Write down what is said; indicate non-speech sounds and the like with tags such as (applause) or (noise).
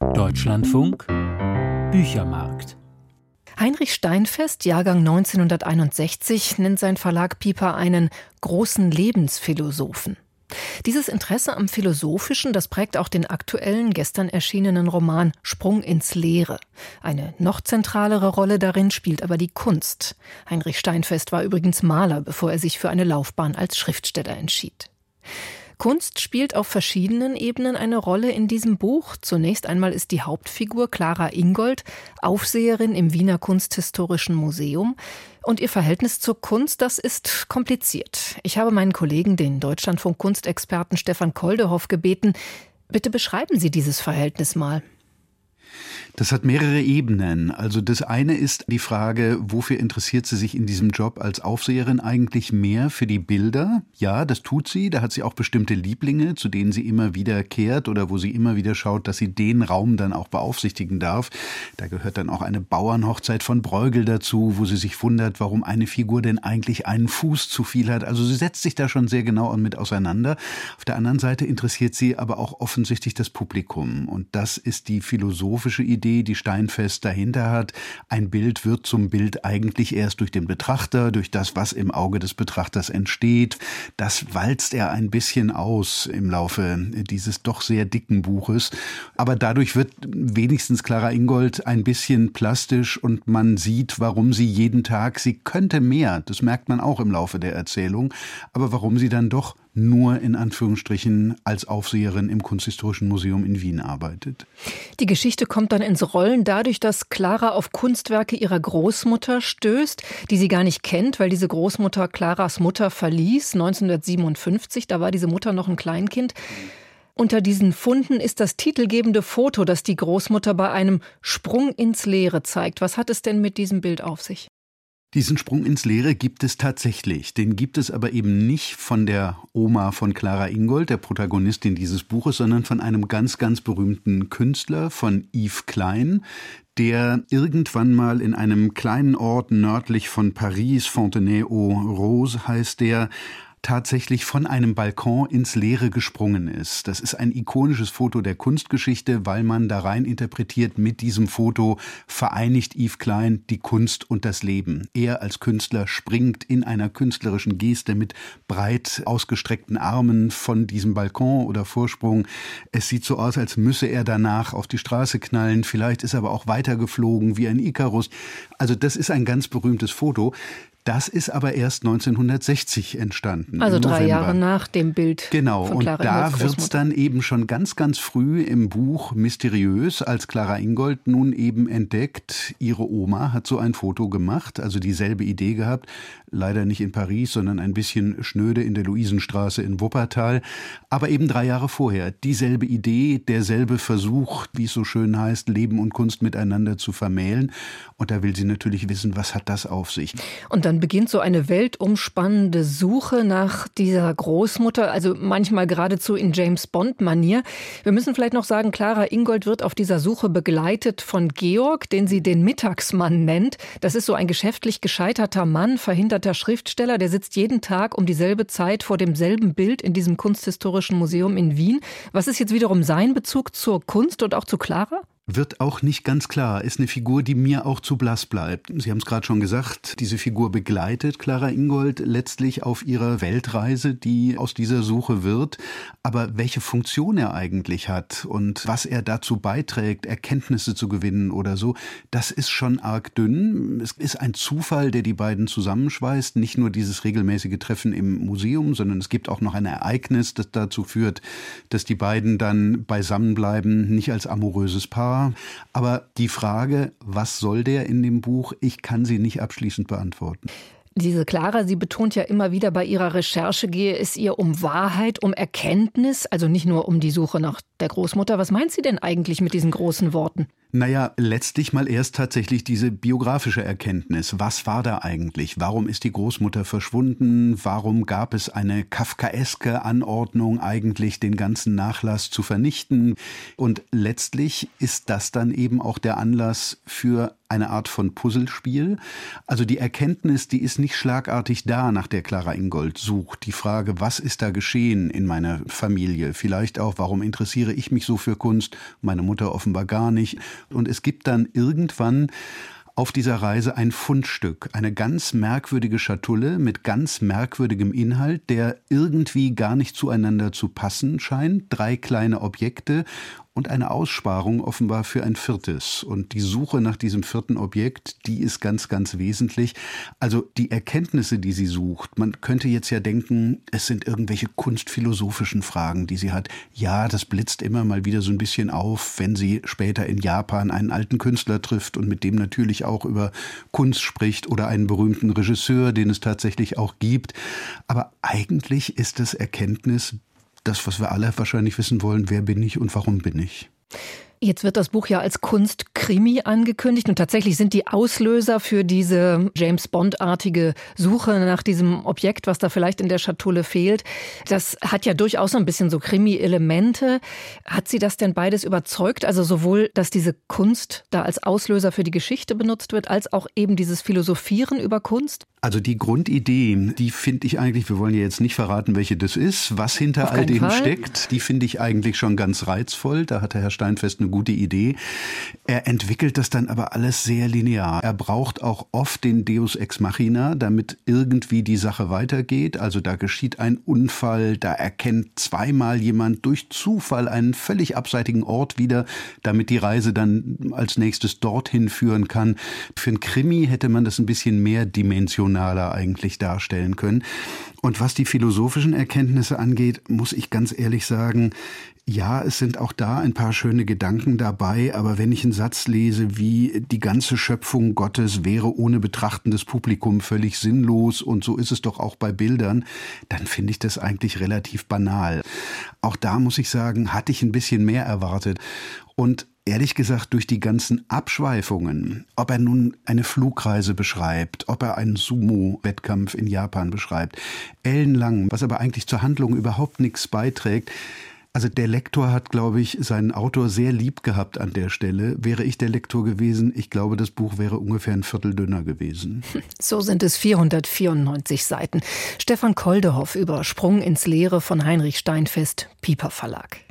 Deutschlandfunk Büchermarkt Heinrich Steinfest, Jahrgang 1961, nennt sein Verlag Pieper einen großen Lebensphilosophen. Dieses Interesse am Philosophischen, das prägt auch den aktuellen, gestern erschienenen Roman Sprung ins Leere. Eine noch zentralere Rolle darin spielt aber die Kunst. Heinrich Steinfest war übrigens Maler, bevor er sich für eine Laufbahn als Schriftsteller entschied. Kunst spielt auf verschiedenen Ebenen eine Rolle in diesem Buch. Zunächst einmal ist die Hauptfigur Clara Ingold Aufseherin im Wiener Kunsthistorischen Museum. Und ihr Verhältnis zur Kunst, das ist kompliziert. Ich habe meinen Kollegen, den Deutschlandfunk Kunstexperten Stefan Koldehoff, gebeten, bitte beschreiben Sie dieses Verhältnis mal. Das hat mehrere Ebenen. Also das eine ist die Frage, wofür interessiert sie sich in diesem Job als Aufseherin eigentlich mehr für die Bilder? Ja, das tut sie. Da hat sie auch bestimmte Lieblinge, zu denen sie immer wieder kehrt oder wo sie immer wieder schaut, dass sie den Raum dann auch beaufsichtigen darf. Da gehört dann auch eine Bauernhochzeit von Bruegel dazu, wo sie sich wundert, warum eine Figur denn eigentlich einen Fuß zu viel hat. Also sie setzt sich da schon sehr genau mit auseinander. Auf der anderen Seite interessiert sie aber auch offensichtlich das Publikum. Und das ist die philosophische Idee, Idee, die Steinfest dahinter hat. Ein Bild wird zum Bild eigentlich erst durch den Betrachter, durch das, was im Auge des Betrachters entsteht. Das walzt er ein bisschen aus im Laufe dieses doch sehr dicken Buches. Aber dadurch wird wenigstens Clara Ingold ein bisschen plastisch und man sieht, warum sie jeden Tag, sie könnte mehr, das merkt man auch im Laufe der Erzählung, aber warum sie dann doch nur in Anführungsstrichen als Aufseherin im Kunsthistorischen Museum in Wien arbeitet. Die Geschichte kommt dann ins Rollen dadurch, dass Clara auf Kunstwerke ihrer Großmutter stößt, die sie gar nicht kennt, weil diese Großmutter Claras Mutter verließ 1957. Da war diese Mutter noch ein Kleinkind. Unter diesen Funden ist das titelgebende Foto, das die Großmutter bei einem Sprung ins Leere zeigt. Was hat es denn mit diesem Bild auf sich? Diesen Sprung ins Leere gibt es tatsächlich. Den gibt es aber eben nicht von der Oma von Clara Ingold, der Protagonistin dieses Buches, sondern von einem ganz, ganz berühmten Künstler, von Yves Klein, der irgendwann mal in einem kleinen Ort nördlich von Paris, Fontenay-aux-Roses heißt der, tatsächlich von einem Balkon ins Leere gesprungen ist. Das ist ein ikonisches Foto der Kunstgeschichte, weil man da rein interpretiert, mit diesem Foto vereinigt Yves Klein die Kunst und das Leben. Er als Künstler springt in einer künstlerischen Geste mit breit ausgestreckten Armen von diesem Balkon oder Vorsprung. Es sieht so aus, als müsse er danach auf die Straße knallen. Vielleicht ist er aber auch weitergeflogen wie ein Ikarus. Also das ist ein ganz berühmtes Foto. Das ist aber erst 1960 entstanden. Also drei Jahre nach dem Bild. Genau, von Clara und da wird es dann eben schon ganz, ganz früh im Buch mysteriös, als Clara Ingold nun eben entdeckt, ihre Oma hat so ein Foto gemacht, also dieselbe Idee gehabt, leider nicht in Paris, sondern ein bisschen schnöde in der Luisenstraße in Wuppertal, aber eben drei Jahre vorher. Dieselbe Idee, derselbe Versuch, wie es so schön heißt, Leben und Kunst miteinander zu vermählen. Und da will sie natürlich wissen, was hat das auf sich. Und dann beginnt so eine weltumspannende Suche nach dieser Großmutter, also manchmal geradezu in James Bond-Manier. Wir müssen vielleicht noch sagen, Clara Ingold wird auf dieser Suche begleitet von Georg, den sie den Mittagsmann nennt. Das ist so ein geschäftlich gescheiterter Mann, verhinderter Schriftsteller, der sitzt jeden Tag um dieselbe Zeit vor demselben Bild in diesem Kunsthistorischen Museum in Wien. Was ist jetzt wiederum sein Bezug zur Kunst und auch zu Clara? Wird auch nicht ganz klar. Ist eine Figur, die mir auch zu blass bleibt. Sie haben es gerade schon gesagt, diese Figur begleitet Clara Ingold letztlich auf ihrer Weltreise, die aus dieser Suche wird. Aber welche Funktion er eigentlich hat und was er dazu beiträgt, Erkenntnisse zu gewinnen oder so, das ist schon arg dünn. Es ist ein Zufall, der die beiden zusammenschweißt. Nicht nur dieses regelmäßige Treffen im Museum, sondern es gibt auch noch ein Ereignis, das dazu führt, dass die beiden dann beisammenbleiben, nicht als amoröses Paar, aber die Frage, was soll der in dem Buch, ich kann sie nicht abschließend beantworten. Diese Clara, sie betont ja immer wieder bei ihrer Recherche, gehe es ihr um Wahrheit, um Erkenntnis, also nicht nur um die Suche nach der Großmutter. Was meint sie denn eigentlich mit diesen großen Worten? Naja, letztlich mal erst tatsächlich diese biografische Erkenntnis. Was war da eigentlich? Warum ist die Großmutter verschwunden? Warum gab es eine kafkaeske Anordnung, eigentlich den ganzen Nachlass zu vernichten? Und letztlich ist das dann eben auch der Anlass für eine Art von Puzzlespiel. Also die Erkenntnis, die ist nicht schlagartig da, nach der Clara Ingold sucht. Die Frage, was ist da geschehen in meiner Familie? Vielleicht auch, warum interessiere ich mich so für Kunst? Meine Mutter offenbar gar nicht. Und es gibt dann irgendwann auf dieser Reise ein Fundstück, eine ganz merkwürdige Schatulle mit ganz merkwürdigem Inhalt, der irgendwie gar nicht zueinander zu passen scheint. Drei kleine Objekte und eine Aussparung offenbar für ein viertes. Und die Suche nach diesem vierten Objekt, die ist ganz, ganz wesentlich. Also die Erkenntnisse, die sie sucht, man könnte jetzt ja denken, es sind irgendwelche kunstphilosophischen Fragen, die sie hat. Ja, das blitzt immer mal wieder so ein bisschen auf, wenn sie später in Japan einen alten Künstler trifft und mit dem natürlich auch über Kunst spricht oder einen berühmten Regisseur, den es tatsächlich auch gibt. Aber eigentlich ist das Erkenntnis das, was wir alle wahrscheinlich wissen wollen, wer bin ich und warum bin ich. Jetzt wird das Buch ja als Kunstkrimi angekündigt und tatsächlich sind die Auslöser für diese James Bond-artige Suche nach diesem Objekt, was da vielleicht in der Schatulle fehlt, das hat ja durchaus ein bisschen so Krimi-Elemente. Hat Sie das denn beides überzeugt? Also sowohl, dass diese Kunst da als Auslöser für die Geschichte benutzt wird, als auch eben dieses Philosophieren über Kunst? Also die Grundidee, die finde ich eigentlich, wir wollen ja jetzt nicht verraten, welche das ist, was hinter all dem Fall. steckt, die finde ich eigentlich schon ganz reizvoll. Da hatte Herr Steinfest eine eine gute Idee. Er entwickelt das dann aber alles sehr linear. Er braucht auch oft den Deus ex machina, damit irgendwie die Sache weitergeht. Also da geschieht ein Unfall, da erkennt zweimal jemand durch Zufall einen völlig abseitigen Ort wieder, damit die Reise dann als nächstes dorthin führen kann. Für ein Krimi hätte man das ein bisschen mehr dimensionaler eigentlich darstellen können. Und was die philosophischen Erkenntnisse angeht, muss ich ganz ehrlich sagen, ja, es sind auch da ein paar schöne Gedanken dabei, aber wenn ich einen Satz lese wie die ganze Schöpfung Gottes wäre ohne betrachtendes Publikum völlig sinnlos und so ist es doch auch bei Bildern, dann finde ich das eigentlich relativ banal. Auch da muss ich sagen, hatte ich ein bisschen mehr erwartet. Und ehrlich gesagt durch die ganzen Abschweifungen, ob er nun eine Flugreise beschreibt, ob er einen Sumo-Wettkampf in Japan beschreibt, ellenlang, was aber eigentlich zur Handlung überhaupt nichts beiträgt, also der Lektor hat, glaube ich, seinen Autor sehr lieb gehabt an der Stelle. Wäre ich der Lektor gewesen, ich glaube, das Buch wäre ungefähr ein Viertel dünner gewesen. (laughs) So sind es 494 Seiten. Stefan Koldehoff über Sprung ins Leere von Heinrich Steinfest, Pieper Verlag.